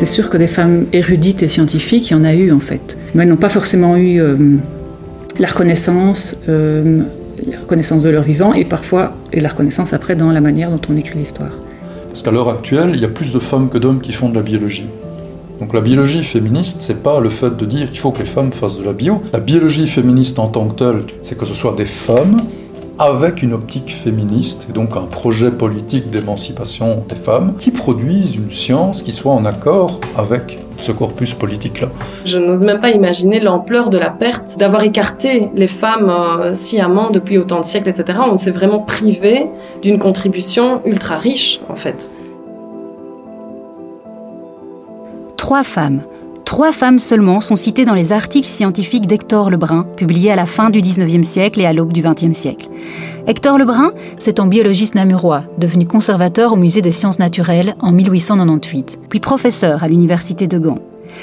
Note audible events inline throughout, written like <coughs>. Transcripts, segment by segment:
C'est sûr que des femmes érudites et scientifiques, il y en a eu en fait. Mais elles n'ont pas forcément eu euh, la reconnaissance, euh, la reconnaissance de leur vivant et parfois et la reconnaissance après dans la manière dont on écrit l'histoire. Parce qu'à l'heure actuelle, il y a plus de femmes que d'hommes qui font de la biologie. Donc la biologie féministe, c'est pas le fait de dire qu'il faut que les femmes fassent de la bio. La biologie féministe en tant que telle, c'est que ce soit des femmes avec une optique féministe et donc un projet politique d'émancipation des femmes qui produisent une science qui soit en accord avec ce corpus politique-là. Je n'ose même pas imaginer l'ampleur de la perte d'avoir écarté les femmes euh, sciemment depuis autant de siècles, etc. On s'est vraiment privé d'une contribution ultra riche, en fait. Trois femmes, Trois femmes seulement sont citées dans les articles scientifiques d'Hector Lebrun, publiés à la fin du 19e siècle et à l'aube du 20e siècle. Hector Lebrun, c'est un biologiste namurois, devenu conservateur au musée des sciences naturelles en 1898, puis professeur à l'université de Gand.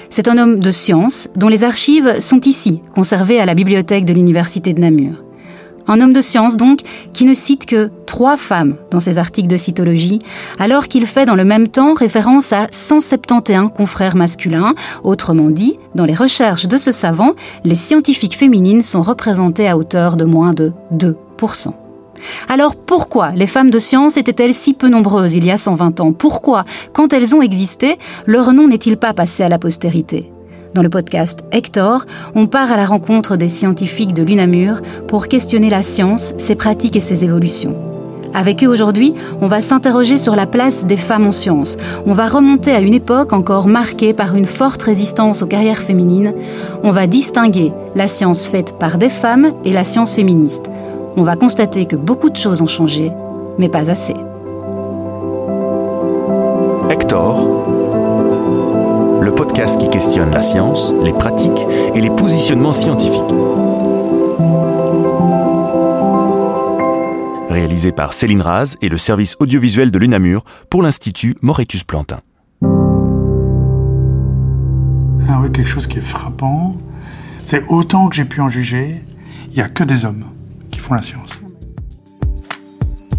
C'est un homme de science dont les archives sont ici, conservées à la bibliothèque de l'université de Namur. Un homme de science donc qui ne cite que trois femmes dans ses articles de cytologie, alors qu'il fait dans le même temps référence à 171 confrères masculins. Autrement dit, dans les recherches de ce savant, les scientifiques féminines sont représentées à hauteur de moins de 2%. Alors pourquoi les femmes de science étaient-elles si peu nombreuses il y a 120 ans? Pourquoi, quand elles ont existé, leur nom n'est-il pas passé à la postérité? Dans le podcast Hector, on part à la rencontre des scientifiques de l'UNAMUR pour questionner la science, ses pratiques et ses évolutions. Avec eux aujourd'hui, on va s'interroger sur la place des femmes en sciences. On va remonter à une époque encore marquée par une forte résistance aux carrières féminines. On va distinguer la science faite par des femmes et la science féministe. On va constater que beaucoup de choses ont changé, mais pas assez. Hector podcast qui questionne la science, les pratiques et les positionnements scientifiques. Réalisé par Céline Raz et le service audiovisuel de l'UNAMUR pour l'Institut Moretus Plantin. Ah oui, quelque chose qui est frappant, c'est autant que j'ai pu en juger, il n'y a que des hommes qui font la science.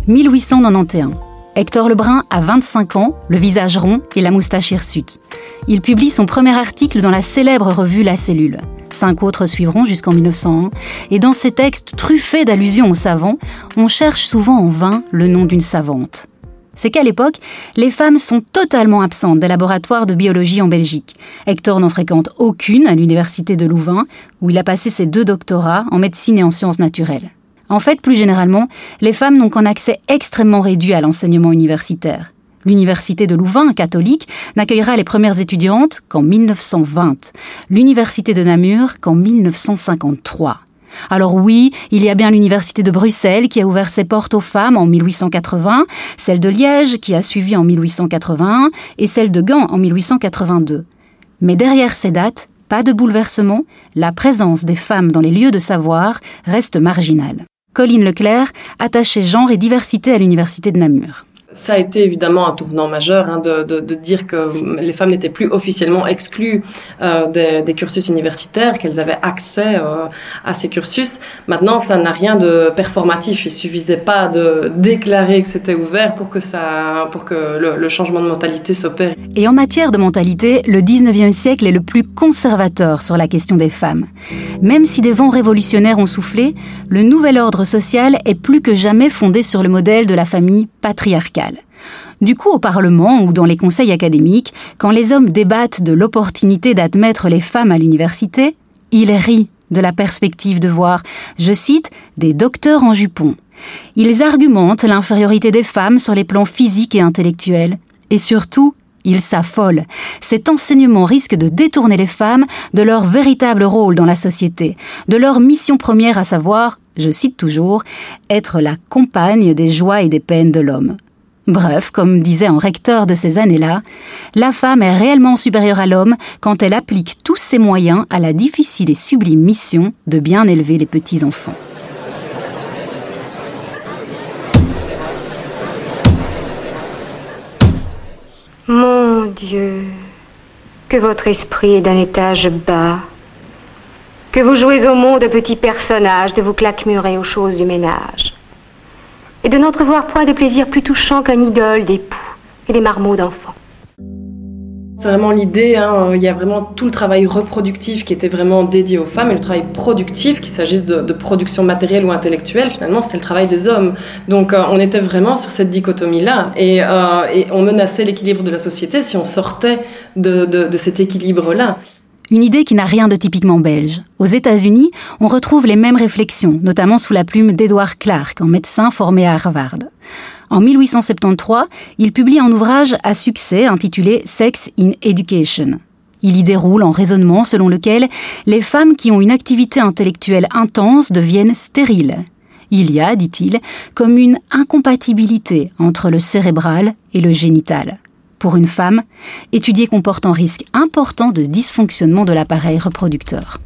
1891. Hector Lebrun a 25 ans, le visage rond et la moustache hirsute. Il publie son premier article dans la célèbre revue La Cellule. Cinq autres suivront jusqu'en 1901, et dans ces textes truffés d'allusions aux savants, on cherche souvent en vain le nom d'une savante. C'est qu'à l'époque, les femmes sont totalement absentes des laboratoires de biologie en Belgique. Hector n'en fréquente aucune à l'université de Louvain, où il a passé ses deux doctorats en médecine et en sciences naturelles. En fait, plus généralement, les femmes n'ont qu'un accès extrêmement réduit à l'enseignement universitaire. L'université de Louvain, catholique, n'accueillera les premières étudiantes qu'en 1920. L'université de Namur qu'en 1953. Alors oui, il y a bien l'université de Bruxelles qui a ouvert ses portes aux femmes en 1880, celle de Liège qui a suivi en 1881 et celle de Gand en 1882. Mais derrière ces dates, pas de bouleversement, la présence des femmes dans les lieux de savoir reste marginale. Colline Leclerc, attachée genre et diversité à l'université de Namur. Ça a été évidemment un tournant majeur hein, de, de, de, dire que les femmes n'étaient plus officiellement exclues euh, des, des, cursus universitaires, qu'elles avaient accès euh, à ces cursus. Maintenant, ça n'a rien de performatif. Il suffisait pas de déclarer que c'était ouvert pour que ça, pour que le, le changement de mentalité s'opère. Et en matière de mentalité, le 19e siècle est le plus conservateur sur la question des femmes. Même si des vents révolutionnaires ont soufflé, le nouvel ordre social est plus que jamais fondé sur le modèle de la famille patriarcale. Du coup, au Parlement ou dans les conseils académiques, quand les hommes débattent de l'opportunité d'admettre les femmes à l'université, ils rient de la perspective de voir, je cite, des docteurs en jupon. Ils argumentent l'infériorité des femmes sur les plans physiques et intellectuels, et surtout, ils s'affolent. Cet enseignement risque de détourner les femmes de leur véritable rôle dans la société, de leur mission première à savoir, je cite toujours, être la compagne des joies et des peines de l'homme. Bref, comme disait un recteur de ces années-là, la femme est réellement supérieure à l'homme quand elle applique tous ses moyens à la difficile et sublime mission de bien élever les petits-enfants. Mon Dieu, que votre esprit est d'un étage bas, que vous jouez au monde de petits personnages, de vous claquemurer aux choses du ménage et de n'entrevoir point de plaisir plus touchant qu'un idole d'époux et des marmots d'enfants. C'est vraiment l'idée, hein, il y a vraiment tout le travail reproductif qui était vraiment dédié aux femmes et le travail productif, qu'il s'agisse de, production matérielle ou intellectuelle, finalement c'était le travail des hommes. Donc euh, on était vraiment sur cette dichotomie-là et, euh, et, on menaçait l'équilibre de la société si on sortait de cet équilibre-là. Une idée qui n'a rien de typiquement belge. Aux États-Unis, on retrouve les mêmes réflexions, notamment sous la plume d'Edward Clark, un médecin formé à Harvard. En 1873, il publie un ouvrage à succès intitulé Sex in Education. Il y déroule un raisonnement selon lequel les femmes qui ont une activité intellectuelle intense deviennent stériles. Il y a, dit-il, comme une incompatibilité entre le cérébral et le génital. Pour une femme, étudier comporte un risque important de dysfonctionnement de l'appareil reproducteur.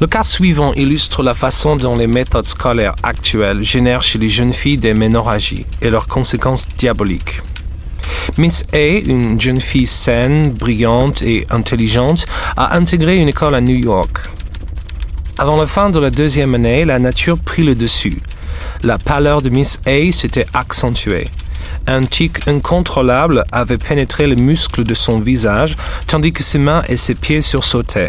Le cas suivant illustre la façon dont les méthodes scolaires actuelles génèrent chez les jeunes filles des ménorragies et leurs conséquences diaboliques. Miss A, une jeune fille saine, brillante et intelligente, a intégré une école à New York. Avant la fin de la deuxième année, la nature prit le dessus. La pâleur de Miss A s'était accentuée. Un tic incontrôlable avait pénétré les muscles de son visage, tandis que ses mains et ses pieds sursautaient.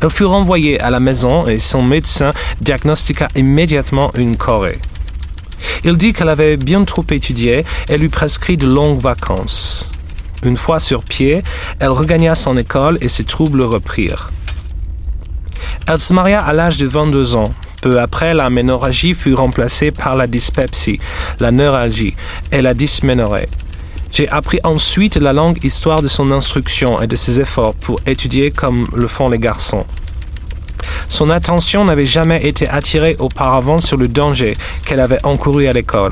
Elle fut renvoyée à la maison et son médecin diagnostiqua immédiatement une chorée. Il dit qu'elle avait bien trop étudié et lui prescrit de longues vacances. Une fois sur pied, elle regagna son école et ses troubles reprirent. Elle se maria à l'âge de 22 ans. Peu après, la ménorragie fut remplacée par la dyspepsie, la neuralgie et la dysménorrhée. J'ai appris ensuite la longue histoire de son instruction et de ses efforts pour étudier comme le font les garçons. Son attention n'avait jamais été attirée auparavant sur le danger qu'elle avait encouru à l'école.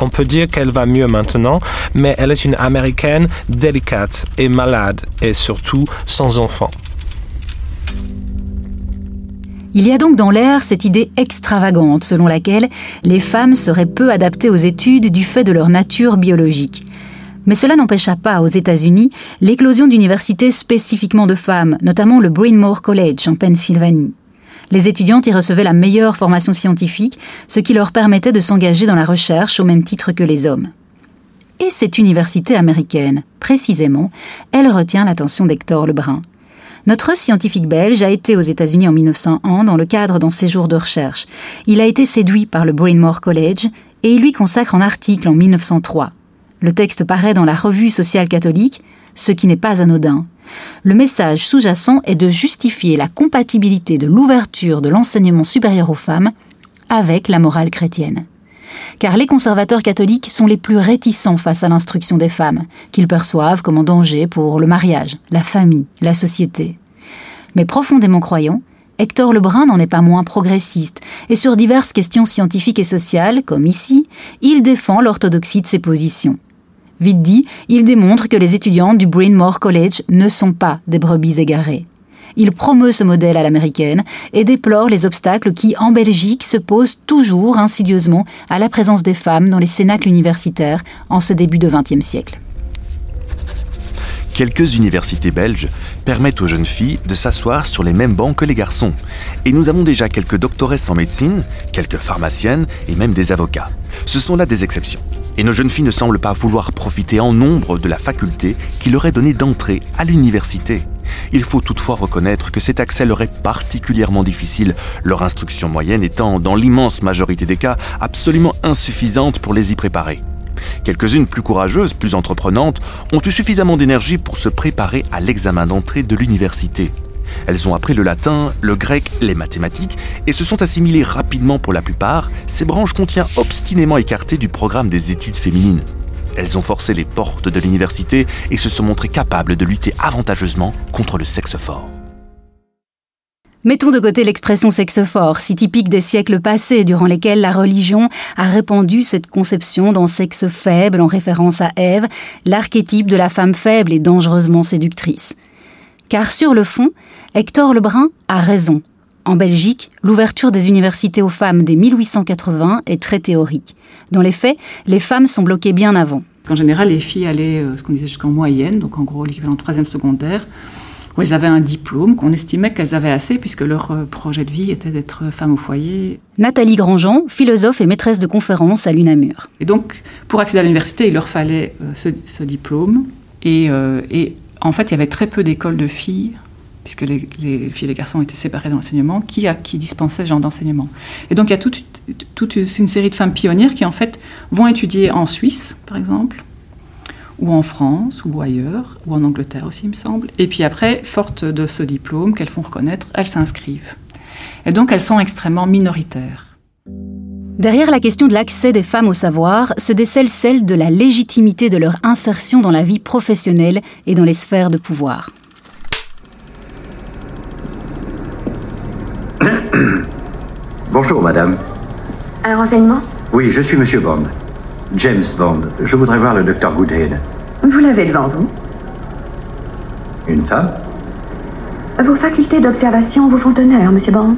On peut dire qu'elle va mieux maintenant, mais elle est une Américaine délicate et malade, et surtout sans enfant. Il y a donc dans l'air cette idée extravagante selon laquelle les femmes seraient peu adaptées aux études du fait de leur nature biologique. Mais cela n'empêcha pas aux États-Unis l'éclosion d'universités spécifiquement de femmes, notamment le Bryn Mawr College en Pennsylvanie. Les étudiantes y recevaient la meilleure formation scientifique, ce qui leur permettait de s'engager dans la recherche au même titre que les hommes. Et cette université américaine, précisément, elle retient l'attention d'Hector Lebrun. Notre scientifique belge a été aux États-Unis en 1901 dans le cadre d'un séjour de recherche. Il a été séduit par le Mawr College et il lui consacre un article en 1903. Le texte paraît dans la Revue sociale catholique, ce qui n'est pas anodin. Le message sous-jacent est de justifier la compatibilité de l'ouverture de l'enseignement supérieur aux femmes avec la morale chrétienne. Car les conservateurs catholiques sont les plus réticents face à l'instruction des femmes, qu'ils perçoivent comme un danger pour le mariage, la famille, la société. Mais profondément croyant, Hector Lebrun n'en est pas moins progressiste, et sur diverses questions scientifiques et sociales, comme ici, il défend l'orthodoxie de ses positions. Vite dit, il démontre que les étudiants du Bryn College ne sont pas des brebis égarées. Il promeut ce modèle à l'américaine et déplore les obstacles qui, en Belgique, se posent toujours insidieusement à la présence des femmes dans les cénacles universitaires en ce début de XXe siècle. Quelques universités belges permettent aux jeunes filles de s'asseoir sur les mêmes bancs que les garçons. Et nous avons déjà quelques doctoresses en médecine, quelques pharmaciennes et même des avocats. Ce sont là des exceptions. Et nos jeunes filles ne semblent pas vouloir profiter en nombre de la faculté qui leur est donnée d'entrer à l'université. Il faut toutefois reconnaître que cet accès leur est particulièrement difficile, leur instruction moyenne étant, dans l'immense majorité des cas, absolument insuffisante pour les y préparer. Quelques-unes plus courageuses, plus entreprenantes, ont eu suffisamment d'énergie pour se préparer à l'examen d'entrée de l'université. Elles ont appris le latin, le grec, les mathématiques et se sont assimilées rapidement pour la plupart, ces branches qu'on tient obstinément écartées du programme des études féminines. Elles ont forcé les portes de l'université et se sont montrées capables de lutter avantageusement contre le sexe fort. Mettons de côté l'expression sexe fort, si typique des siècles passés durant lesquels la religion a répandu cette conception d'un sexe faible en référence à Ève, l'archétype de la femme faible et dangereusement séductrice. Car sur le fond, Hector Lebrun a raison. En Belgique, l'ouverture des universités aux femmes dès 1880 est très théorique. Dans les faits, les femmes sont bloquées bien avant. En général, les filles allaient, euh, ce qu'on disait jusqu'en moyenne, donc en gros l'équivalent troisième secondaire, où elles avaient un diplôme, qu'on estimait qu'elles avaient assez puisque leur euh, projet de vie était d'être femme au foyer. Nathalie Grandjean, philosophe et maîtresse de conférences à l'UNAMUR. Et donc, pour accéder à l'université, il leur fallait euh, ce, diplôme. Et, euh, et, en fait, il y avait très peu d'écoles de filles, puisque les, les, filles et les garçons étaient séparés dans l'enseignement, qui, qui dispensaient ce genre d'enseignement. Et donc, il y a toute, toute une série de femmes pionnières qui, en fait, vont étudier en Suisse, par exemple, ou en France, ou ailleurs, ou en Angleterre aussi, il me semble. Et puis après, fortes de ce diplôme qu'elles font reconnaître, elles s'inscrivent. Et donc elles sont extrêmement minoritaires. Derrière la question de l'accès des femmes au savoir se décèle celle de la légitimité de leur insertion dans la vie professionnelle et dans les sphères de pouvoir. <coughs> Bonjour, madame. Un renseignement? Oui, je suis monsieur Bond. James Bond. Je voudrais voir le docteur Goodhead. Vous l'avez devant vous? Une femme? Vos facultés d'observation vous font honneur, monsieur Bond.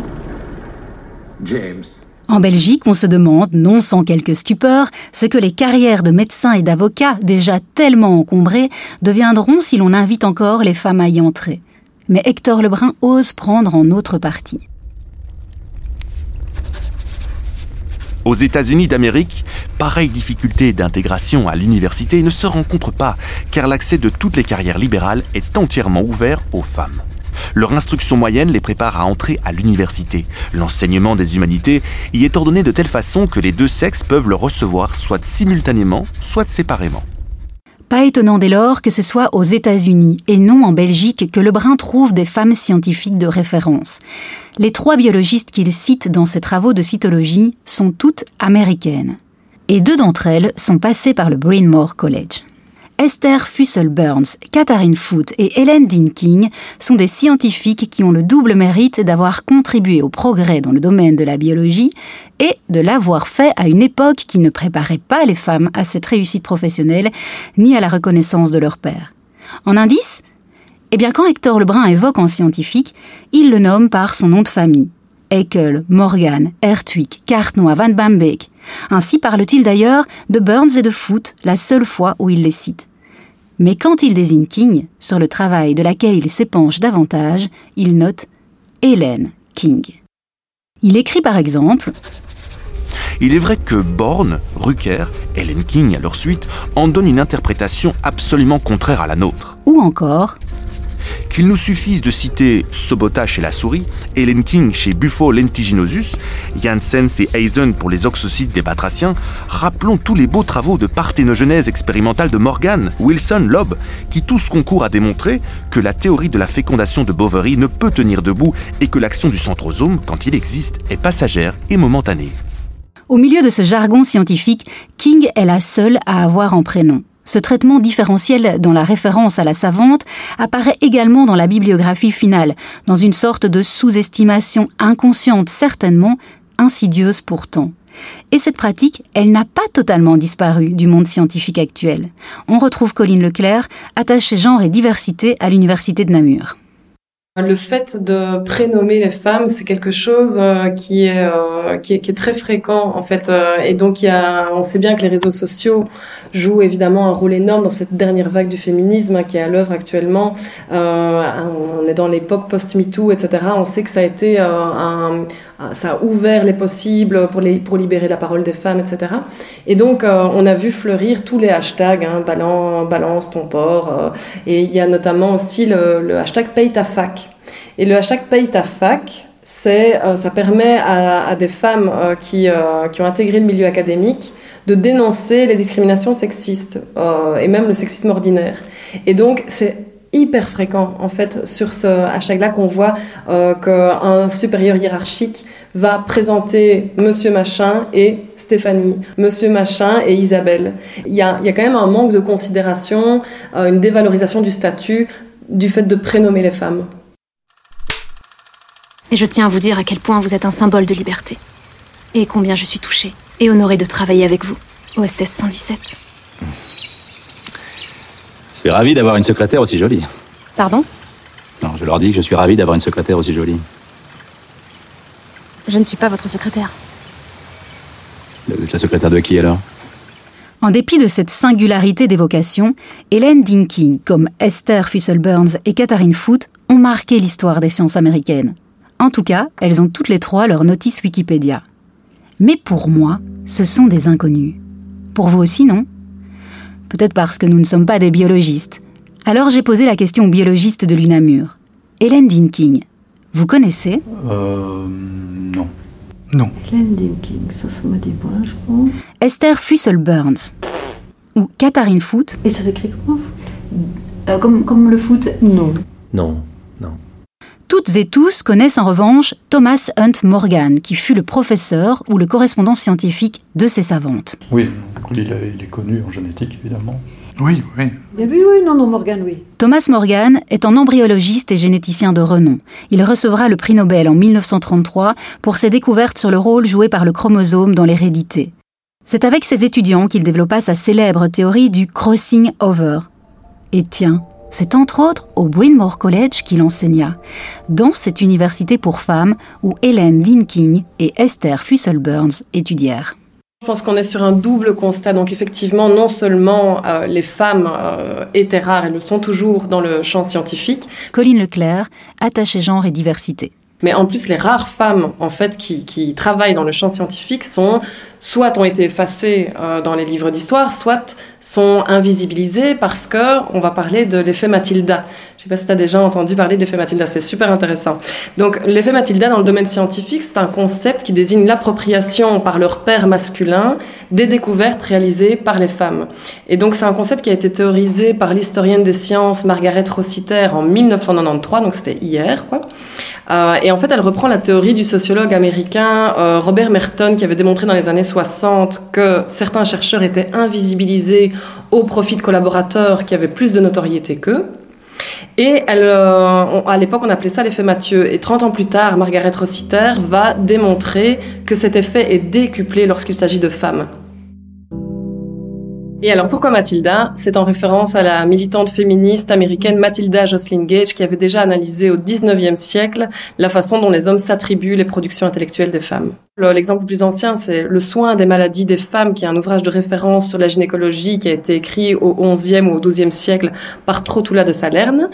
James. En Belgique, on se demande, non sans quelque stupeur, ce que les carrières de médecins et d'avocats, déjà tellement encombrées, deviendront si l'on invite encore les femmes à y entrer. Mais Hector Lebrun ose prendre en autre parti. Aux États-Unis d'Amérique, pareille difficulté d'intégration à l'université ne se rencontre pas, car l'accès de toutes les carrières libérales est entièrement ouvert aux femmes. Leur instruction moyenne les prépare à entrer à l'université. L'enseignement des humanités y est ordonné de telle façon que les deux sexes peuvent le recevoir soit simultanément, soit séparément. Pas étonnant dès lors que ce soit aux États-Unis et non en Belgique que Lebrun trouve des femmes scientifiques de référence. Les trois biologistes qu'il cite dans ses travaux de cytologie sont toutes américaines. Et deux d'entre elles sont passées par le Mawr College. Esther Fussell-Burns, Katharine Foote et Helen Dean King sont des scientifiques qui ont le double mérite d'avoir contribué au progrès dans le domaine de la biologie et de l'avoir fait à une époque qui ne préparait pas les femmes à cette réussite professionnelle ni à la reconnaissance de leur père. En indice Eh bien, quand Hector Lebrun évoque en scientifique, il le nomme par son nom de famille. Haeckel, Morgan, Hertwig, Cartnoy, Van Bambeek. Ainsi parle-t-il d'ailleurs de Burns et de Foote, la seule fois où il les cite. Mais quand il désigne King, sur le travail de laquelle il s'épanche davantage, il note Hélène King. Il écrit par exemple Il est vrai que Born, Rucker, Helen King à leur suite en donnent une interprétation absolument contraire à la nôtre. Ou encore qu'il nous suffise de citer Sobota chez la souris, Helen King chez Buffo lentiginosus, Janssens et Eisen pour les oxocytes des batraciens, rappelons tous les beaux travaux de parthénogenèse expérimentale de Morgan, Wilson, Loeb, qui tous concourent à démontrer que la théorie de la fécondation de Bovary ne peut tenir debout et que l'action du centrosome, quand il existe, est passagère et momentanée. Au milieu de ce jargon scientifique, King est la seule à avoir en prénom. Ce traitement différentiel dans la référence à la savante apparaît également dans la bibliographie finale, dans une sorte de sous-estimation inconsciente certainement, insidieuse pourtant. Et cette pratique, elle n'a pas totalement disparu du monde scientifique actuel. On retrouve Colline Leclerc, attachée genre et diversité à l'Université de Namur. Le fait de prénommer les femmes, c'est quelque chose euh, qui, est, euh, qui, est, qui est très fréquent en fait. Euh, et donc y a, on sait bien que les réseaux sociaux jouent évidemment un rôle énorme dans cette dernière vague du féminisme hein, qui est à l'œuvre actuellement. on est dans l'époque post-MeToo, etc. On sait que ça a été un, ça a ouvert les possibles pour, libérer la parole des femmes, etc. Et donc, on a vu fleurir tous les hashtags, hein, balance, balance ton porc. et il y a notamment aussi le, hashtag paye ta fac. Et le hashtag paye ta fac, c'est, euh, ça permet à, des femmes euh, qui, euh, qui, ont intégré le milieu académique de dénoncer les discriminations sexistes et même le sexisme ordinaire. Et donc, c'est hyper fréquent en fait sur ce hashtag-là qu'on voit qu'un supérieur hiérarchique va présenter Monsieur Machin et Stéphanie, Monsieur Machin et Isabelle. Il y a, y a quand même un manque de considération, une dévalorisation du statut du fait de prénommer les femmes. Et je tiens à vous dire à quel point vous êtes un symbole de liberté. Et combien je suis touchée et honorée de travailler avec vous, au SS 117. Je suis ravi d'avoir une secrétaire aussi jolie. Pardon? Non, je leur dis que je suis ravi d'avoir une secrétaire aussi jolie. Je ne suis pas votre secrétaire. Vous êtes la secrétaire de qui alors? En dépit de cette singularité d'évocation, Hélène Dinking, comme Esther Fussell-Burns et Katharine Foote, ont marqué l'histoire des sciences américaines. En tout cas, elles ont toutes les trois leur notice Wikipédia. Mais pour moi, ce sont des inconnus. Pour vous aussi, non? Peut-être parce que nous ne sommes pas des biologistes. Alors j'ai posé la question aux biologistes de l'UNAMUR. Hélène Dinking, vous connaissez? Euh. Non. Non. Hélène Dinking, ça, ça me dit pas, je pense. Esther Fussell-Burns ou Katharine Foote Et ça s'écrit comment Euh, comme, comme le foot? Non, non. Toutes et tous connaissent en revanche Thomas Hunt Morgan, qui fut le professeur ou le correspondant scientifique de ces savantes. Oui, il est, il est connu en génétique, évidemment. Oui, oui. Oui, oui, non, non, Morgan, oui. Thomas Morgan est un embryologiste et généticien de renom. Il recevra le prix Nobel en 1933 pour ses découvertes sur le rôle joué par le chromosome dans l'hérédité. C'est avec ses étudiants qu'il développa sa célèbre théorie du crossing over. Et tiens, c'est entre autres au Bryn Mawr College qu'il enseigna, dans cette université pour femmes où Hélène Dinking et Esther Fussell-Burns étudièrent. Je pense qu'on est sur un double constat. Donc effectivement, non seulement euh, les femmes euh, étaient rares, elles le sont toujours dans le champ scientifique. Colline Leclerc, attachée genre et diversité. Mais en plus, les rares femmes en fait qui, qui travaillent dans le champ scientifique sont soit ont été effacées euh, dans les livres d'histoire, soit sont invisibilisées parce que on va parler de l'effet Matilda. Je sais pas si tu as déjà entendu parler de l'effet Matilda, c'est super intéressant. Donc l'effet Matilda dans le domaine scientifique, c'est un concept qui désigne l'appropriation par leur père masculin des découvertes réalisées par les femmes. Et donc c'est un concept qui a été théorisé par l'historienne des sciences Margaret Rossiter en 1993, donc c'était hier quoi. Euh, et en fait, elle reprend la théorie du sociologue américain euh, Robert Merton qui avait démontré dans les années 60 que certains chercheurs étaient invisibilisés au profit de collaborateurs qui avaient plus de notoriété qu'eux. Et elle, euh, à l'époque, on appelait ça l'effet Mathieu. Et 30 ans plus tard, Margaret Rossiter va démontrer que cet effet est décuplé lorsqu'il s'agit de femmes. Et alors pourquoi Matilda C'est en référence à la militante féministe américaine Matilda Jocelyn Gage qui avait déjà analysé au 19e siècle la façon dont les hommes s'attribuent les productions intellectuelles des femmes. Le- L'exemple le plus ancien, c'est Le soin des maladies des femmes, qui est un ouvrage de référence sur la gynécologie qui a été écrit au 11e ou au 12e siècle par Trotula de Salerne,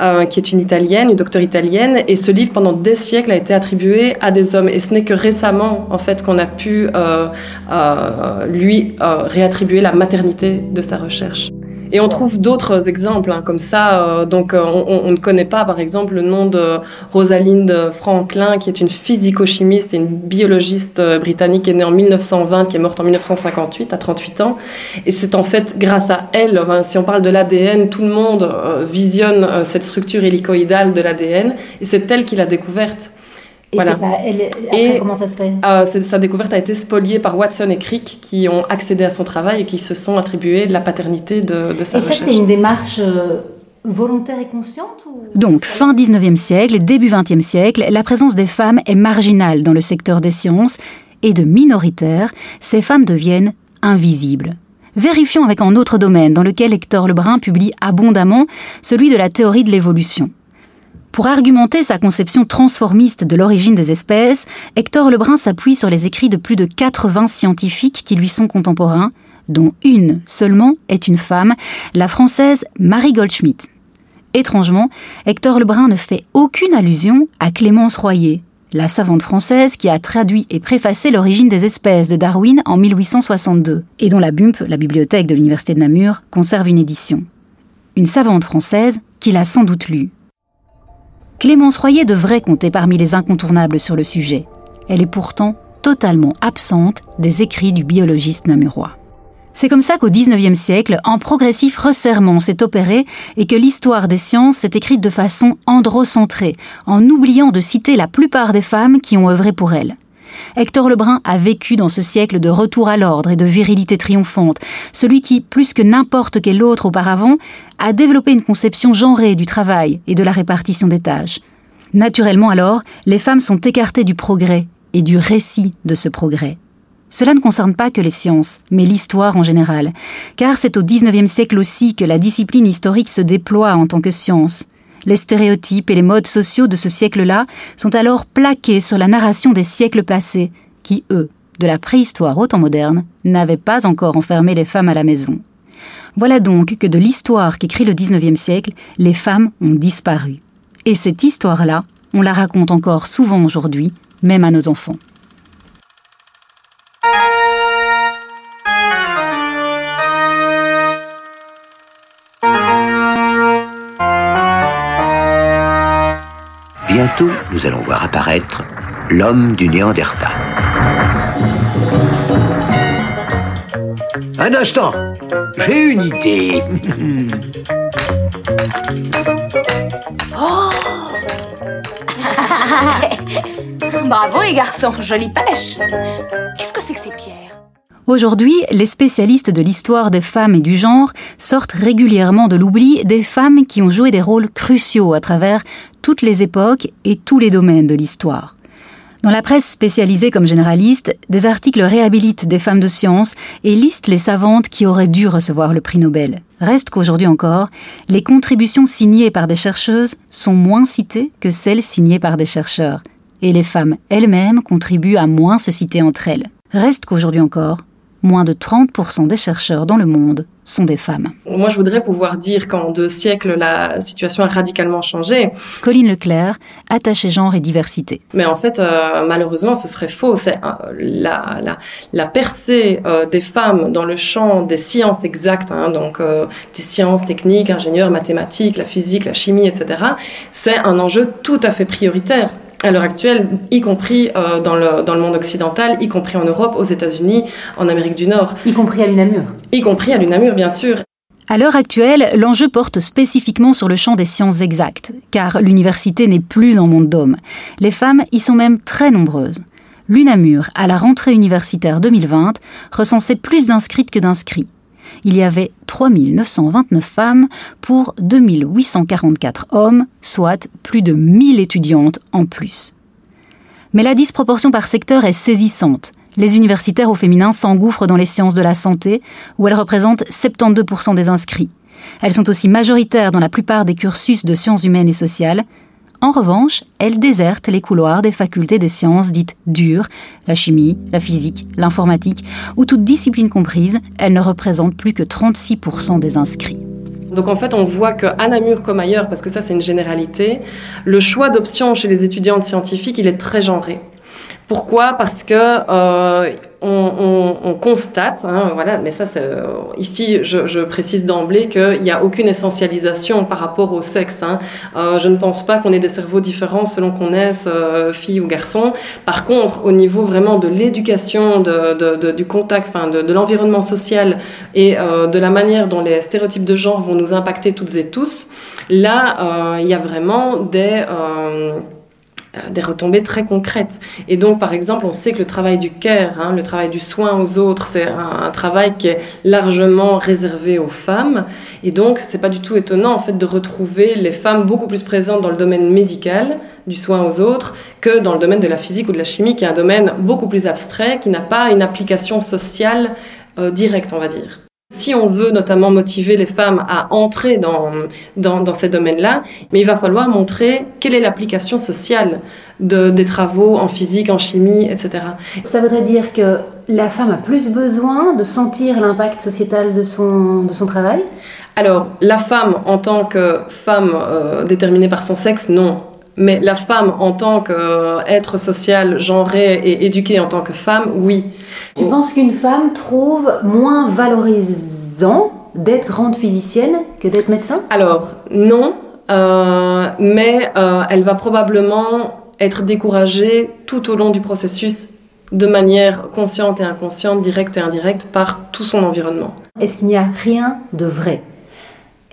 euh, qui est une italienne, une docteure italienne. Et ce livre, pendant des siècles, a été attribué à des hommes. Et ce n'est que récemment, en fait, qu'on a pu euh, euh, lui euh, réattribuer la maternité de sa recherche. Et on trouve d'autres exemples hein, comme ça. euh, donc, euh, on, ne connaît pas, par exemple, le nom de Rosalind Franklin, qui est une physico-chimiste et une biologiste euh, britannique, qui est née en 1920, qui est morte en 1958 à 38 ans. Et c'est en fait grâce à elle, si on parle de l'ADN, tout le monde visionne cette structure hélicoïdale de l'ADN, et c'est elle qui l'a découverte. Et Voilà. c'est pas elle. Après, Et- comment ça se fait? Euh, sa découverte a été spoliée par Watson et Crick, qui ont accédé à son travail et qui se sont attribués la paternité de, de sa Et ça, recherche. c'est une démarche euh, volontaire et consciente ou... Donc, fin 19e siècle, début 20e siècle, la présence des femmes est marginale dans le secteur des sciences et de minoritaires, ces femmes deviennent invisibles. Vérifions avec un autre domaine dans lequel Hector Lebrun publie abondamment, celui de la théorie de l'évolution. Pour argumenter sa conception transformiste de l'origine des espèces, Hector Lebrun s'appuie sur les écrits de plus de 80 scientifiques qui lui sont contemporains, dont une seulement est une femme, la française Marie Goldschmidt. Étrangement, Hector Lebrun ne fait aucune allusion à Clémence Royer, la savante française qui a traduit et préfacé l'origine des espèces de Darwin en 1862, et dont la BUMP, la bibliothèque de l'Université de Namur, conserve une édition. Une savante française qu'il a sans doute lue. Clémence Royer devrait compter parmi les incontournables sur le sujet. Elle est pourtant totalement absente des écrits du biologiste namurois. C'est comme ça qu'au XIXe siècle, un progressif resserrement s'est opéré et que l'histoire des sciences s'est écrite de façon androcentrée, en oubliant de citer la plupart des femmes qui ont œuvré pour elle. Hector Lebrun a vécu dans ce siècle de retour à l'ordre et de virilité triomphante, celui qui, plus que n'importe quel autre auparavant, a développé une conception genrée du travail et de la répartition des tâches. Naturellement alors, les femmes sont écartées du progrès et du récit de ce progrès. Cela ne concerne pas que les sciences, mais l'histoire en général, car c'est au XIXe siècle aussi que la discipline historique se déploie en tant que science. Les stéréotypes et les modes sociaux de ce siècle-là sont alors plaqués sur la narration des siècles passés, qui, eux, de la préhistoire au temps moderne, n'avaient pas encore enfermé les femmes à la maison. Voilà donc que de l'histoire qu'écrit le XIXe siècle, les femmes ont disparu. Et cette histoire-là, on la raconte encore souvent aujourd'hui, même à nos enfants. Nous allons voir apparaître l'homme du Néandertal. Un instant, j'ai une idée. <laughs> Oh <laughs> Bravo les garçons, jolie pêche. Aujourd'hui, les spécialistes de l'histoire des femmes et du genre sortent régulièrement de l'oubli des femmes qui ont joué des rôles cruciaux à travers toutes les époques et tous les domaines de l'histoire. Dans la presse spécialisée comme généraliste, des articles réhabilitent des femmes de science et listent les savantes qui auraient dû recevoir le prix Nobel. Reste qu'aujourd'hui encore, les contributions signées par des chercheuses sont moins citées que celles signées par des chercheurs. Et les femmes elles-mêmes contribuent à moins se citer entre elles. Reste qu'aujourd'hui encore, moins de 30% des chercheurs dans le monde sont des femmes. Moi, je voudrais pouvoir dire qu'en deux siècles, la situation a radicalement changé. Colline Leclerc, attachée genre et diversité. Mais en fait, euh, malheureusement, ce serait faux. C'est euh, la, la, la, percée euh, des femmes dans le champ des sciences exactes, hein, donc des sciences techniques, ingénieurs, mathématiques, la physique, la chimie, etc. C'est un enjeu tout à fait prioritaire à l'heure actuelle, y compris euh, dans, le, dans le monde occidental, y compris en Europe, aux États-Unis, en Amérique du Nord. Y compris à l'UNAMUR. Y compris à l'UNAMUR, bien sûr. À l'heure actuelle, l'enjeu porte spécifiquement sur le champ des sciences exactes, car l'université n'est plus un monde d'hommes. Les femmes y sont même très nombreuses. L'UNAMUR, à la rentrée universitaire 2020, recensait plus d'inscrites que d'inscrits il y avait 3929 femmes pour 2844 hommes, soit plus de 1000 étudiantes en plus. Mais la disproportion par secteur est saisissante. Les universitaires au féminin s'engouffrent dans les sciences de la santé, où elles représentent 72% des inscrits. Elles sont aussi majoritaires dans la plupart des cursus de sciences humaines et sociales, en revanche, elle déserte les couloirs des facultés des sciences dites dures, la chimie, la physique, l'informatique, ou toutes disciplines comprises, elle ne représente plus que 36% des inscrits. Donc en fait, on voit qu'à Namur comme ailleurs, parce que ça c'est une généralité, le choix d'options chez les étudiantes scientifiques, il est très genré. Pourquoi? Parce que euh, on, on, on, constate, hein, voilà, mais ça, euh, ici, je, précise d'emblée qu'il n'y a aucune essentialisation par rapport au sexe. Hein. Euh, je ne pense pas qu'on ait des cerveaux différents selon qu'on est euh, fille ou garçon. Par contre, au niveau vraiment de l'éducation, du contact, de, l'environnement social et de la manière dont les stéréotypes de genre vont nous impacter toutes et tous, là, il y a vraiment des des retombées très concrètes. Et donc, par exemple, on sait que le travail du care, hein, le travail du soin aux autres, c'est un, travail qui est largement réservé aux femmes. Et donc, c'est pas du tout étonnant, en fait, de retrouver les femmes beaucoup plus présentes dans le domaine médical, du soin aux autres, que dans le domaine de la physique ou de la chimie, qui est un domaine beaucoup plus abstrait, qui n'a pas une application sociale euh, directe, on va dire. Si on veut notamment motiver les femmes à entrer dans, dans, dans ces domaines-là, mais il va falloir montrer quelle est l'application sociale de, des travaux en physique, en chimie, etc. Ça voudrait dire que la femme a plus besoin de sentir l'impact sociétal de son, de son travail? Alors, la femme en tant que femme euh, déterminée par son sexe, non. Mais la femme en tant qu'être social, genré et éduquée en tant que femme, oui. Tu penses qu'une femme trouve moins valorisant d'être grande physicienne que d'être médecin? Alors, non. Euh, mais euh, elle va probablement être découragée tout au long du processus de manière consciente et inconsciente, directe et indirecte, par tout son environnement. Est-ce qu'il n'y a rien de vrai?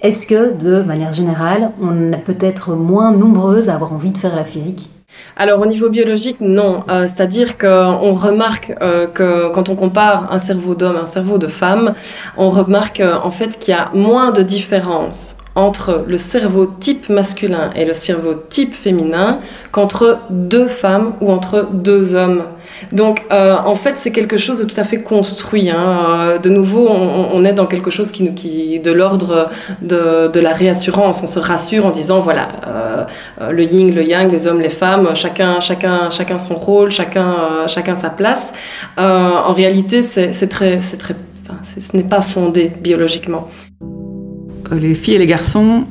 Est-ce que, de manière générale, on est peut-être moins nombreuses à avoir envie de faire la physique? Alors au niveau biologique, non. Euh, C'est-à-dire qu'on remarque euh, que quand on compare un cerveau d'homme et un cerveau de femme, on remarque euh, en fait qu'il y a moins de différence entre le cerveau type masculin et le cerveau type féminin qu'entre deux femmes ou entre deux hommes. Donc, euh, en fait, c'est quelque chose de tout à fait construit. Hein. Euh, de nouveau, on, on, est dans quelque chose qui, qui de l'ordre de, de, la réassurance. On se rassure en disant, voilà, euh, le yin, le yang, les hommes, les femmes, chacun, chacun, chacun son rôle, chacun, euh, chacun sa place. Euh, en réalité, c'est très, c'est très, enfin, ce n'est pas fondé biologiquement. Les filles et les garçons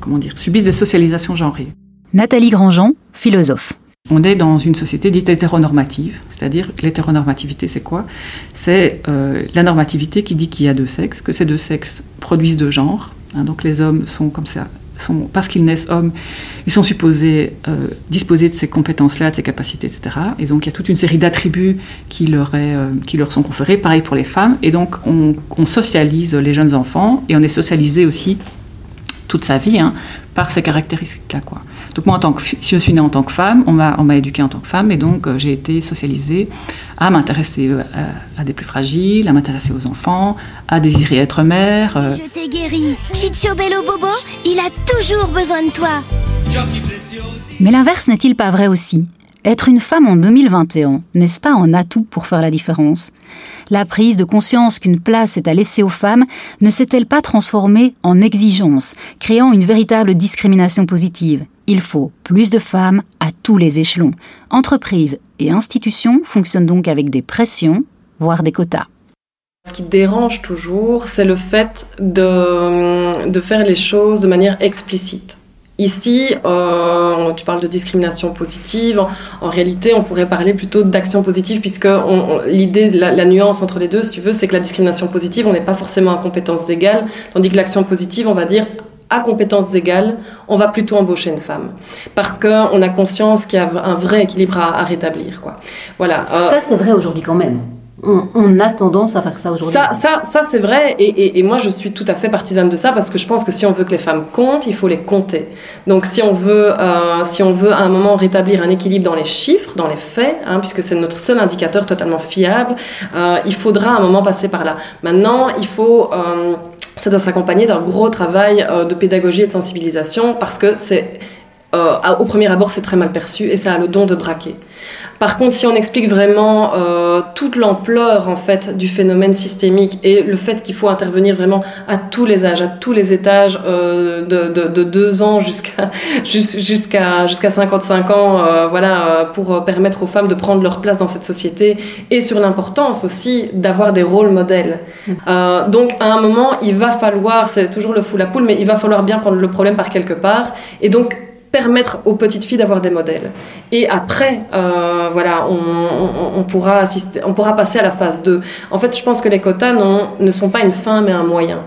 comment dire, subissent des socialisations genrées. Nathalie Grandjean, philosophe. On est dans une société dite hétéronormative, c'est-à-dire l'hétéronormativité, c'est quoi? C'est euh, la normativité qui dit qu'il y a deux sexes, que ces deux sexes produisent deux genres. Hein, donc les hommes sont comme ça, sont, parce qu'ils naissent hommes, ils sont supposés euh, disposer de ces compétences-là, de ces capacités, etc. Et donc il y a toute une série d'attributs qui, leur euh, sont conférés, pareil pour les femmes. Et donc on, on socialise les jeunes enfants et on est socialisé aussi toute sa vie hein, par ces caractéristiques-là. Quoi. Donc moi, en tant que, si je suis née en tant que femme, on m'a, on m'a éduquée en tant que femme, et donc euh, j'ai été socialisée à m'intéresser euh, à, des plus fragiles, à m'intéresser aux enfants, à désirer être mère. Euh. Je t'ai guéri. Chicho Bello Bobo, il a toujours besoin de toi. Mais l'inverse n'est-il pas vrai aussi? Être une femme en 2021, n'est-ce pas un atout pour faire la différence? La prise de conscience qu'une place est à laisser aux femmes ne s'est-elle pas transformée en exigence, créant une véritable discrimination positive? Il faut plus de femmes à tous les échelons. Entreprises et institutions fonctionnent donc avec des pressions, voire des quotas. Ce qui dérange toujours, c'est le fait de, de faire les choses de manière explicite. Ici, euh, tu parles de discrimination positive. En, réalité, on pourrait parler plutôt d'action positive, puisque l'idée, la, la, nuance entre les deux, si tu veux, c'est que la discrimination positive, on n'est pas forcément à compétences égales, tandis que l'action positive, on va dire à compétences égales, on va plutôt embaucher une femme. Parce qu'on a conscience qu'il y a un vrai équilibre à, rétablir. Quoi. Voilà. Euh, Ça, c'est vrai aujourd'hui quand même on, a tendance à faire ça aujourd'hui. Ça, ça, ça c'est vrai, et, moi je suis tout à fait partisane de ça parce que je pense que si on veut que les femmes comptent, il faut les compter. Donc si on veut, euh, si on veut à un moment rétablir un équilibre dans les chiffres, dans les faits, hein, puisque c'est notre seul indicateur totalement fiable, euh, il faudra à un moment passer par là. Maintenant, il faut euh, ça doit s'accompagner d'un gros travail de pédagogie et de sensibilisation parce que c'est au premier abord c'est très mal perçu et ça a le don de braquer. Par contre, si on explique vraiment euh, toute l'ampleur en fait du phénomène systémique et le fait qu'il faut intervenir vraiment à tous les âges, à tous les étages, euh, de, de, de, 2 ans jusqu'à <laughs> jusqu'à jusqu'à 55 ans, euh, voilà, pour permettre aux femmes de prendre leur place dans cette société et sur l'importance aussi d'avoir des rôles modèles. Mmh. donc, à un moment, il va falloir, c'est toujours le fou la poule, mais il va falloir bien prendre le problème par quelque part et donc permettre aux petites filles d'avoir des modèles. Et après, euh, voilà, on, pourra assister, on pourra passer à la phase 2. En fait, je pense que les quotas ne sont pas une fin, mais un moyen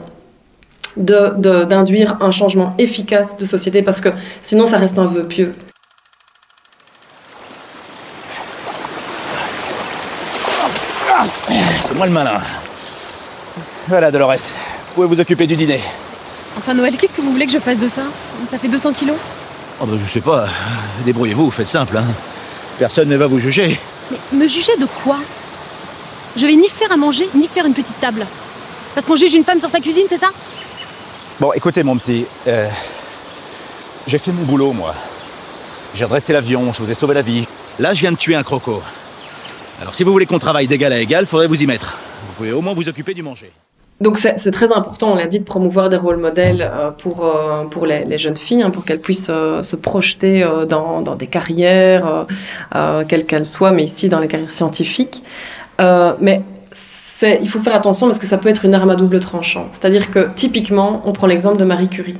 d'induire de, un changement efficace de société, parce que sinon, ça reste un vœu pieux. C'est moi le malin. Voilà, Dolores. Vous pouvez vous occuper du dîner. Enfin, Noël, qu'est-ce que vous voulez que je fasse de ça? Ça fait 200 kilos? Oh bah je sais pas, débrouillez-vous, faites simple. Hein. Personne ne va vous juger. Mais me juger de quoi? Je vais ni faire à manger, ni faire une petite table. Parce qu'on juge une femme sur sa cuisine, c'est ça? Bon, écoutez mon petit, euh, j'ai fait mon boulot moi. J'ai redressé l'avion, je vous ai sauvé la vie. Là, je viens de tuer un croco. Alors si vous voulez qu'on travaille d'égal à égal, faudrait vous y mettre. Vous pouvez au moins vous occuper du manger. Donc c'est très important, on l'a dit, de promouvoir des rôles modèles euh, pour, euh, pour les, jeunes filles, hein, pour qu'elles puissent euh, se projeter dans, dans, des carrières, quelles qu'elles soient, mais ici dans les carrières scientifiques. mais il faut faire attention parce que ça peut être une arme à double tranchant. C'est-à-dire que typiquement, on prend l'exemple de Marie Curie.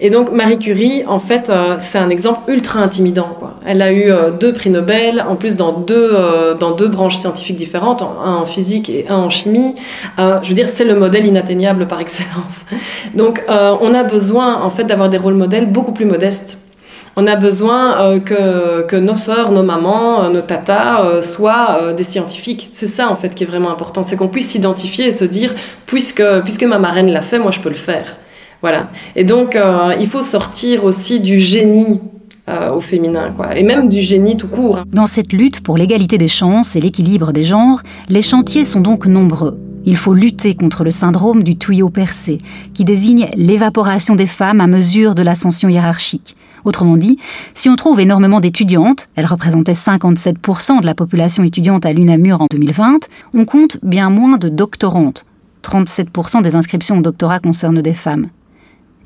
Et donc Marie Curie, en fait, euh, c'est un exemple ultra intimidant. Quoi. Elle a eu euh, deux prix Nobel, en plus dans deux, euh, dans deux branches scientifiques différentes, un en physique et un en chimie. je veux dire, c'est le modèle inatteignable par excellence. Donc on a besoin, en fait, d'avoir des rôles modèles beaucoup plus modestes. On a besoin que, que, nos sœurs, nos mamans, nos tatas soient des scientifiques. C'est ça en fait qui est vraiment important, c'est qu'on puisse s'identifier et se dire puisque, puisque ma marraine l'a fait, moi je peux le faire. Voilà. Et donc, euh, il faut sortir aussi du génie euh, au féminin, quoi, et même du génie tout court. Dans cette lutte pour l'égalité des chances et l'équilibre des genres, les chantiers sont donc nombreux. Il faut lutter contre le syndrome du tuyau percé, qui désigne l'évaporation des femmes à mesure de l'ascension hiérarchique. Autrement dit, si on trouve énormément d'étudiantes, elles représentaient 57% de la population étudiante à l'UNAMUR en 2020, on compte bien moins de doctorantes. 37% des inscriptions au doctorat concernent des femmes.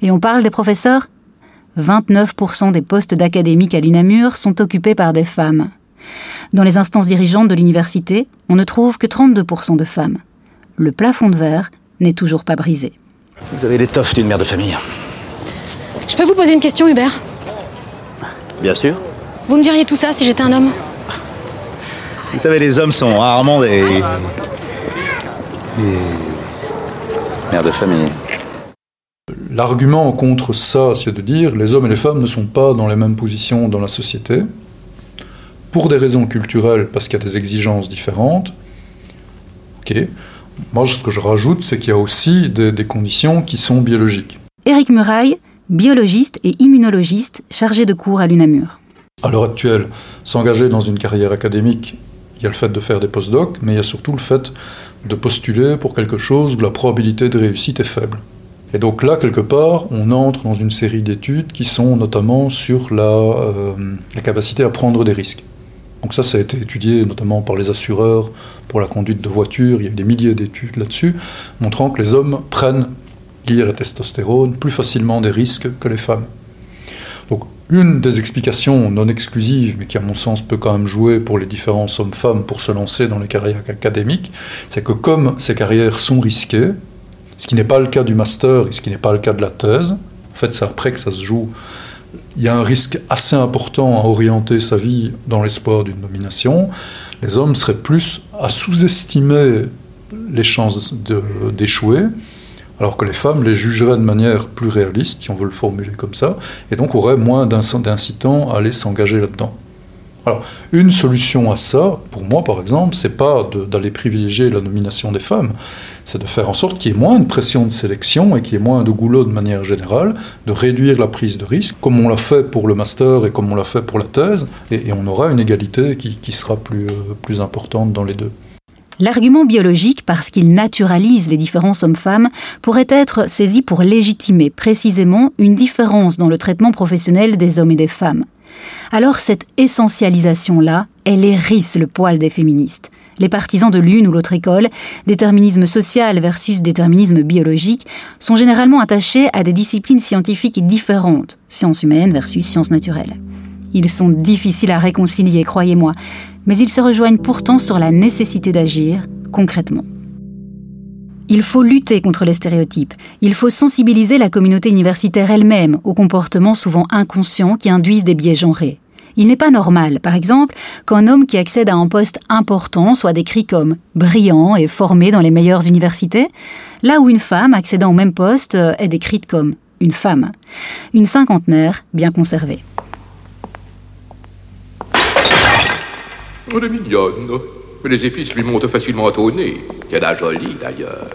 Et on parle des professeurs? 29% des postes d'académiques à l'UNAMUR sont occupés par des femmes. Dans les instances dirigeantes de l'université, on ne trouve que 32% de femmes. Le plafond de verre n'est toujours pas brisé. Vous avez l'étoffe d'une mère de famille. Je peux vous poser une question, Hubert? Bien sûr. Vous me diriez tout ça si j'étais un homme Vous savez, les hommes sont rarement des. des. mères de famille. L'argument contre ça, c'est de dire les hommes et les femmes ne sont pas dans les mêmes positions dans la société, pour des raisons culturelles, parce qu'il y a des exigences différentes. Ok. Moi, ce que je rajoute, c'est qu'il y a aussi des, des conditions qui sont biologiques. Éric Muraille, biologiste et immunologiste chargé de cours à l'UNAMUR. À l'heure actuelle, s'engager dans une carrière académique, il y a le fait de faire des postdocs, mais il y a surtout le fait de postuler pour quelque chose où la probabilité de réussite est faible. Et donc là, quelque part, on entre dans une série d'études qui sont notamment sur la, euh, la capacité à prendre des risques. Donc ça, ça a été étudié notamment par les assureurs pour la conduite de voitures. Il y a eu des milliers d'études là-dessus, montrant que les hommes prennent, liés à la testostérone, plus facilement des risques que les femmes. Donc une des explications non exclusives, mais qui à mon sens peut quand même jouer pour les différences hommes-femmes pour se lancer dans les carrières académiques, c'est que comme ces carrières sont risquées, ce qui n'est pas le cas du master et ce qui n'est pas le cas de la thèse, en fait c'est après que ça se joue il y a un risque assez important à orienter sa vie dans l'espoir d'une nomination. Les hommes seraient plus à sous-estimer les chances d'échouer, alors que les femmes les jugeraient de manière plus réaliste, si on veut le formuler comme ça, et donc auraient moins d'incitants à aller s'engager là-dedans. Alors, une solution à ça, pour moi par exemple, c'est pas d'aller privilégier la nomination des femmes, c'est de faire en sorte qu'il y ait moins de pression de sélection et qu'il y ait moins de goulot de manière générale, de réduire la prise de risque, comme on l'a fait pour le master et comme on l'a fait pour la thèse, et, on aura une égalité qui, sera euh, plus importante dans les deux. L'argument biologique, parce qu'il naturalise les différences hommes-femmes, pourrait être saisi pour légitimer précisément une différence dans le traitement professionnel des hommes et des femmes. Alors cette essentialisation-là, elle hérisse le poil des féministes. Les partisans de l'une ou l'autre école, déterminisme social versus déterminisme biologique, sont généralement attachés à des disciplines scientifiques différentes, sciences humaines versus sciences naturelles. Ils sont difficiles à réconcilier, croyez-moi, mais ils se rejoignent pourtant sur la nécessité d'agir concrètement. Il faut lutter contre les stéréotypes. Il faut sensibiliser la communauté universitaire elle-même aux comportements souvent inconscients qui induisent des biais genrés. Il n'est pas normal, par exemple, qu'un homme qui accède à un poste important soit décrit comme brillant et formé dans les meilleures universités, là où une femme accédant au même poste est décrite comme une femme. Une cinquantenaire bien conservée. Elle est mignonne, mais les épices lui montent facilement au nez. Qu'elle a jolie d'ailleurs.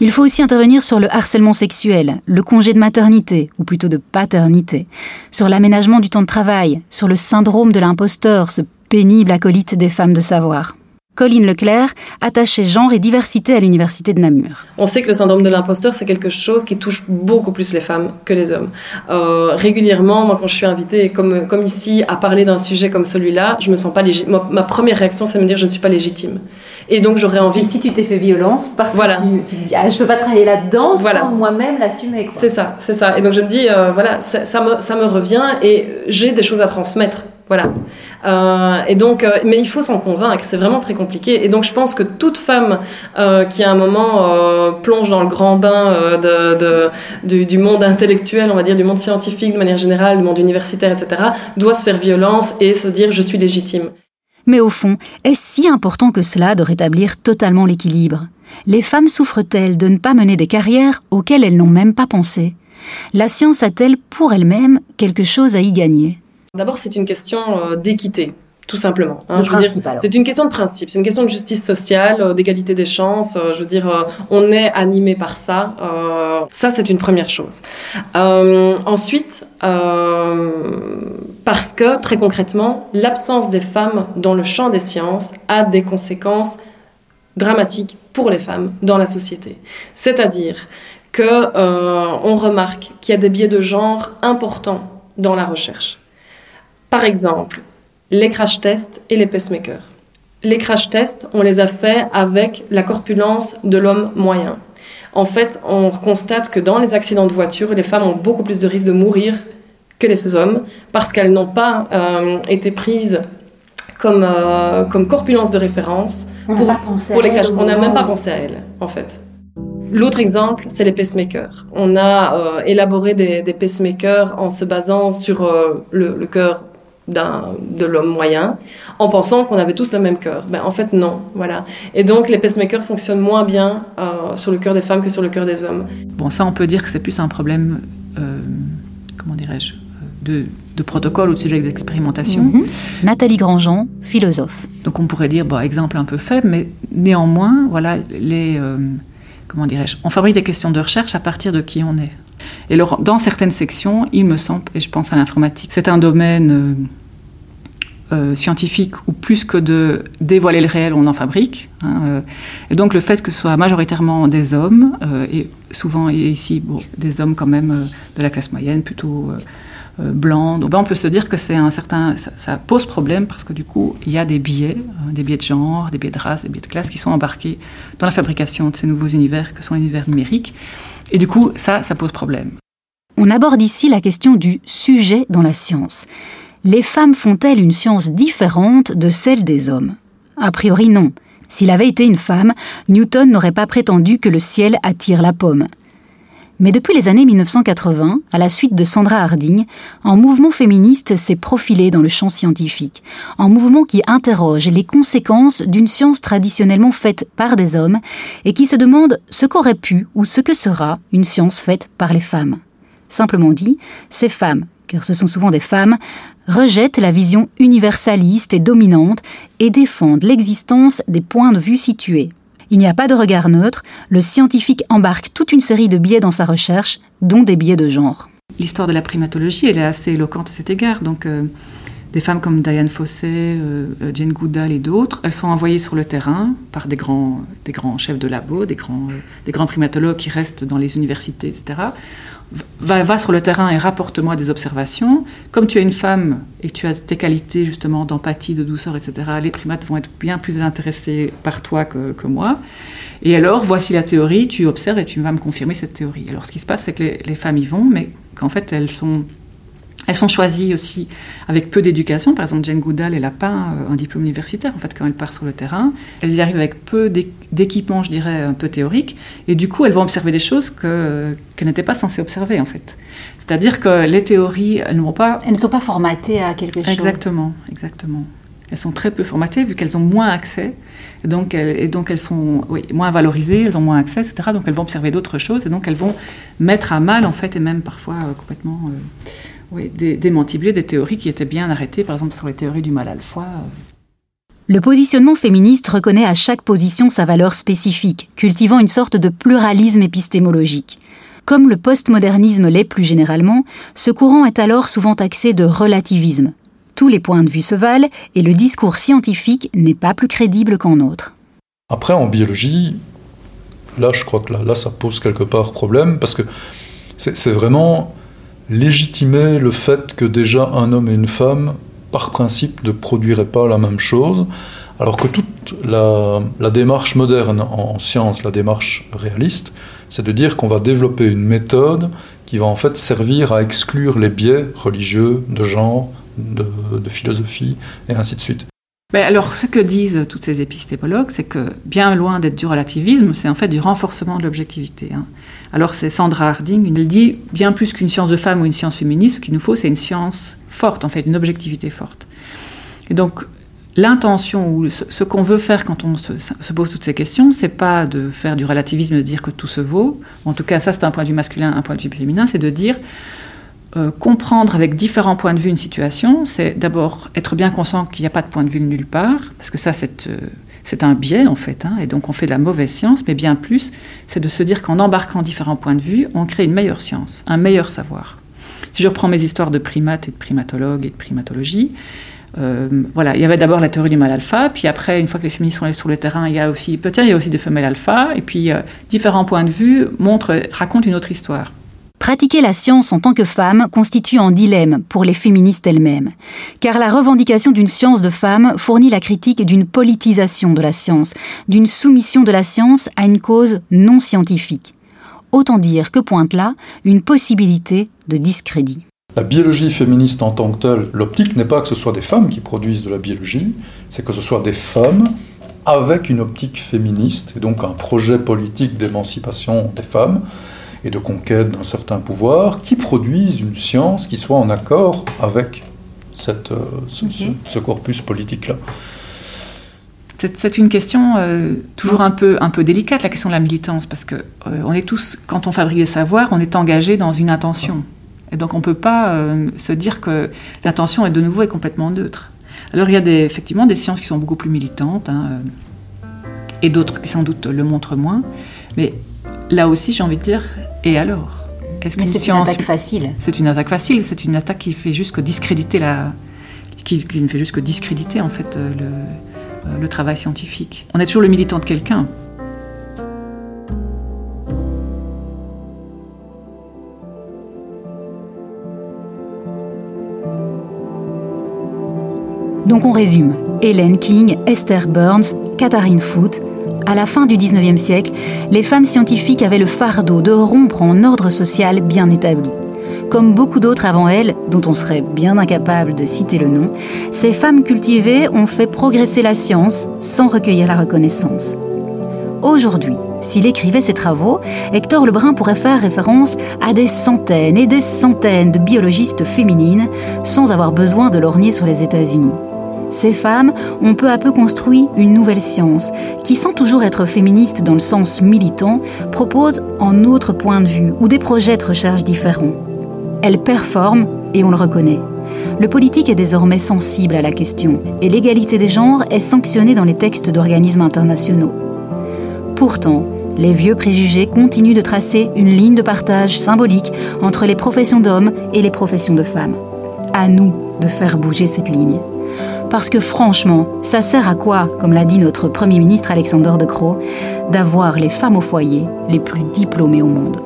Il faut aussi intervenir sur le harcèlement sexuel, le congé de maternité, ou plutôt de paternité, sur l'aménagement du temps de travail, sur le syndrome de l'imposteur, ce pénible acolyte des femmes de savoir. Colline Leclerc, attachée genre et diversité à l'université de Namur. On sait que le syndrome de l'imposteur, c'est quelque chose qui touche beaucoup plus les femmes que les hommes. Euh, régulièrement, moi, quand je suis invitée, comme, comme ici, à parler d'un sujet comme celui-là, je me sens pas légitime. Ma, ma, première réaction, c'est de me dire je ne suis pas légitime. Et donc, j'aurais envie. Et si tu t'es fait violence, parce voilà. que tu, tu te dis ah, je peux pas travailler là-dedans voilà. sans moi-même l'assumer. C'est ça, c'est ça. Et donc, je me dis euh, voilà, ça, ça, me, ça me revient et j'ai des choses à transmettre. Voilà. Euh, et donc, euh, mais il faut s'en convaincre, c'est vraiment très compliqué. Et donc, je pense que toute femme euh, qui à un moment plonge dans le grand bain du, du, monde intellectuel, on va dire du monde scientifique de manière générale, du monde universitaire, etc., doit se faire violence et se dire je suis légitime. Mais au fond, est-ce si important que cela de rétablir totalement l'équilibre? Les femmes souffrent-elles de ne pas mener des carrières auxquelles elles n'ont même pas pensé? La science a-t-elle pour elle-même quelque chose à y gagner? D'abord, c'est une question euh, d'équité, tout simplement. Hein, c'est une question de principe, c'est une question de justice sociale, euh, d'égalité des chances. Euh, je veux dire, euh, on est animé par ça. Ça, c'est une première chose. Ensuite, parce que très concrètement, l'absence des femmes dans le champ des sciences a des conséquences dramatiques pour les femmes dans la société. C'est-à-dire que on remarque qu'il y a des biais de genre importants dans la recherche. Par exemple, les crash tests et les pacemakers. Les crash tests, on les a faits avec la corpulence de l'homme moyen. En fait, on constate que dans les accidents de voiture, les femmes ont beaucoup plus de risques de mourir que les hommes parce qu'elles n'ont pas euh, été prises comme, euh, comme corpulence de référence on pour, les crash. On n'a même pas pensé à elles, en fait. L'autre exemple, c'est les pacemakers. On a euh, élaboré des, des, pacemakers en se basant sur le, le cœur de l'homme moyen, en pensant qu'on avait tous le même cœur. Ben, en fait, non. Voilà. Et donc, les pacemakers fonctionnent moins bien euh, sur le cœur des femmes que sur le cœur des hommes. Bon, ça, on peut dire que c'est plus un problème, euh, comment dirais-je, de, de, protocole ou de sujet d'expérimentation. Mm -hmm. Nathalie Grandjean, philosophe. Donc, on pourrait dire, bon, exemple un peu faible, mais néanmoins, voilà, les. Euh, comment dirais-je On fabrique des questions de recherche à partir de qui on est. Et alors, dans certaines sections, il me semble, et je pense à l'informatique, c'est un domaine euh, euh, scientifique où plus que de dévoiler le réel, on en fabrique. Hein, euh, et donc le fait que ce soit majoritairement des hommes, et souvent et ici bon, des hommes quand même de la classe moyenne, plutôt blancs, donc ben, on peut se dire que c'est un certain, ça, pose problème parce que du coup il y a des biais, des biais de genre, des biais de race, des biais de classe qui sont embarqués dans la fabrication de ces nouveaux univers que sont l'univers numérique. Et du coup ça, ça pose problème. On aborde ici la question du sujet dans la science les femmes font-elles une science différente de celle des hommes? A priori non. S'il avait été une femme, Newton n'aurait pas prétendu que le ciel attire la pomme. Mais depuis les années 1980, à la suite de Sandra Harding, un mouvement féministe s'est profilé dans le champ scientifique, un mouvement qui interroge les conséquences d'une science traditionnellement faite par des hommes et qui se demande ce qu'aurait pu ou ce que sera une science faite par les femmes. Simplement dit, ces femmes, car ce sont souvent des femmes, rejettent la vision universaliste et dominante et défendent l'existence des points de vue situés. Il n'y a pas de regard neutre, le scientifique embarque toute une série de biais dans sa recherche, dont des biais de genre. L'histoire de la primatologie, elle est assez éloquente à cet égard. Donc, euh, des femmes comme Diane Fossey, euh, Jane Goodall et d'autres, elles sont envoyées sur le terrain par des grands, des grands chefs de labo, des grands, euh, des grands primatologues qui restent dans les universités, etc. Va, va, sur le terrain et rapporte-moi des observations. Comme tu es une femme et tu as tes qualités justement d'empathie, de douceur, etc., les primates vont être bien plus intéressés par toi que, que, moi. Et alors, voici la théorie, tu observes et tu vas me confirmer cette théorie. Alors, ce qui se passe, c'est que les, les femmes y vont, mais qu'en fait, elles sont elles sont choisies aussi avec peu d'éducation. Par exemple, Jane Goodall, elle n'a pas un diplôme universitaire, en fait, quand elle part sur le terrain. Elles y arrivent avec peu d'équipement, je dirais, un peu théorique. Et du coup, elles vont observer des choses qu'elles qu n'étaient pas censées observer, en fait. C'est-à-dire que les théories, elles n'ont pas... Elles ne sont pas formatées à quelque chose. Exactement, exactement. Elles sont très peu formatées, vu qu'elles ont moins accès. Et donc, elles, et donc elles sont oui, moins valorisées, elles ont moins accès, etc. Donc, elles vont observer d'autres choses. Et donc, elles vont mettre à mal, en fait, et même parfois euh, complètement... Euh, oui, démantibler des théories qui étaient bien arrêtées, par exemple sur les théories du mal alpha. Le positionnement féministe reconnaît à chaque position sa valeur spécifique, cultivant une sorte de pluralisme épistémologique. Comme le postmodernisme l'est plus généralement, ce courant est alors souvent taxé de relativisme. Tous les points de vue se valent et le discours scientifique n'est pas plus crédible qu'en autre. Après, en biologie, là, je crois que là, là ça pose quelque part problème parce que c'est vraiment légitimer le fait que déjà un homme et une femme, par principe, ne produiraient pas la même chose, alors que toute la, démarche moderne en science, la démarche réaliste, c'est de dire qu'on va développer une méthode qui va en fait servir à exclure les biais religieux, de genre, de philosophie, et ainsi de suite. Ben alors, ce que disent toutes ces épistémologues, c'est que bien loin d'être du relativisme, c'est en fait du renforcement de l'objectivité. Hein. Alors, c'est Sandra Harding, elle dit bien plus qu'une science de femme ou une science féministe, ce qu'il nous faut, c'est une science forte, en fait, une objectivité forte. Et donc, l'intention ou ce qu'on veut faire quand on se, se pose toutes ces questions, c'est pas de faire du relativisme, de dire que tout se vaut. En tout cas, ça, c'est un point de vue masculin, un point de vue féminin, c'est de dire euh, comprendre avec différents points de vue une situation, c'est d'abord être bien conscient qu'il n'y a pas de point de vue nulle part, parce que ça, c'est euh, un biais en fait, hein, et donc on fait de la mauvaise science, mais bien plus, c'est de se dire qu'en embarquant différents points de vue, on crée une meilleure science, un meilleur savoir. Si je reprends mes histoires de primates et de primatologues et de primatologie, euh, voilà, il y avait d'abord la théorie du mal alpha, puis après, une fois que les féministes sont allées sur le terrain, il y a aussi, peut-être il y a aussi des femelles alpha, et puis différents points de vue montrent, racontent une autre histoire. Pratiquer la science en tant que femme constitue un dilemme pour les féministes elles-mêmes, car la revendication d'une science de femme fournit la critique d'une politisation de la science, d'une soumission de la science à une cause non scientifique. Autant dire que pointe là une possibilité de discrédit. La biologie féministe en tant que telle, l'optique n'est pas que ce soit des femmes qui produisent de la biologie, c'est que ce soit des femmes avec une optique féministe, et donc un projet politique d'émancipation des femmes et de conquête d'un certain pouvoir, qui produisent une science qui soit en accord avec cette, euh, ce, ce- ce corpus politique-là. C'est c'est une question euh, toujours un peu, un peu délicate, la question de la militance, parce que euh, on est tous, quand on fabrique des savoirs, on est engagé dans une intention. Et donc on ne peut pas euh, se dire que l'intention est de nouveau est complètement neutre. Alors il y a des, effectivement des sciences qui sont beaucoup plus militantes, hein, et d'autres qui sans doute le montrent moins. Mais là aussi, j'ai envie de dire, et alors? Est-ce c'est une attaque facile. C'est une attaque facile, c'est une attaque qui fait juste que discréditer la, qui, qui ne fait juste que discréditer en fait euh, le, euh, le travail scientifique. On est toujours le militant de quelqu'un. Donc on résume. Hélène King, Esther Burns, Katharine Foote. À la fin du 19e siècle, les femmes scientifiques avaient le fardeau de rompre en ordre social bien établi. Comme beaucoup d'autres avant elles, dont on serait bien incapable de citer le nom, ces femmes cultivées ont fait progresser la science sans recueillir la reconnaissance. Aujourd'hui, s'il écrivait ses travaux, Hector Lebrun pourrait faire référence à des centaines et des centaines de biologistes féminines sans avoir besoin de lorgner sur les États-Unis. Ces femmes ont peu à peu construit une nouvelle science qui, sans toujours être féministe dans le sens militant, propose un autre point de vue ou des projets de recherche différents. Elles performent et on le reconnaît. Le politique est désormais sensible à la question et l'égalité des genres est sanctionnée dans les textes d'organismes internationaux. Pourtant, les vieux préjugés continuent de tracer une ligne de partage symbolique entre les professions d'hommes et les professions de femmes. À nous de faire bouger cette ligne. Parce que franchement, ça sert à quoi, comme l'a dit notre Premier ministre Alexander De Croo, d'avoir les femmes au foyer les plus diplômées au monde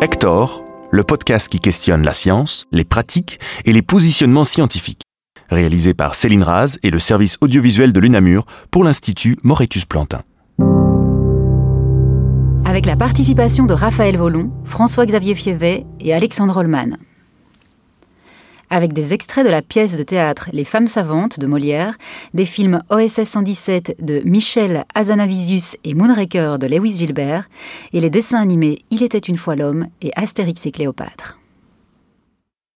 Hector, le podcast qui questionne la science, les pratiques et les positionnements scientifiques. Réalisé par Céline Raz et le service audiovisuel de l'UNAMUR pour l'Institut Moretus-Plantin. Avec la participation de Raphaël Volon, François-Xavier Fievet et Alexandre Holman. Avec des extraits de la pièce de théâtre Les femmes savantes de Molière, des films OSS 117 de Michel Hazanavicius et Moonraker de Lewis Gilbert, et les dessins animés Il était une fois l'homme et Astérix et Cléopâtre.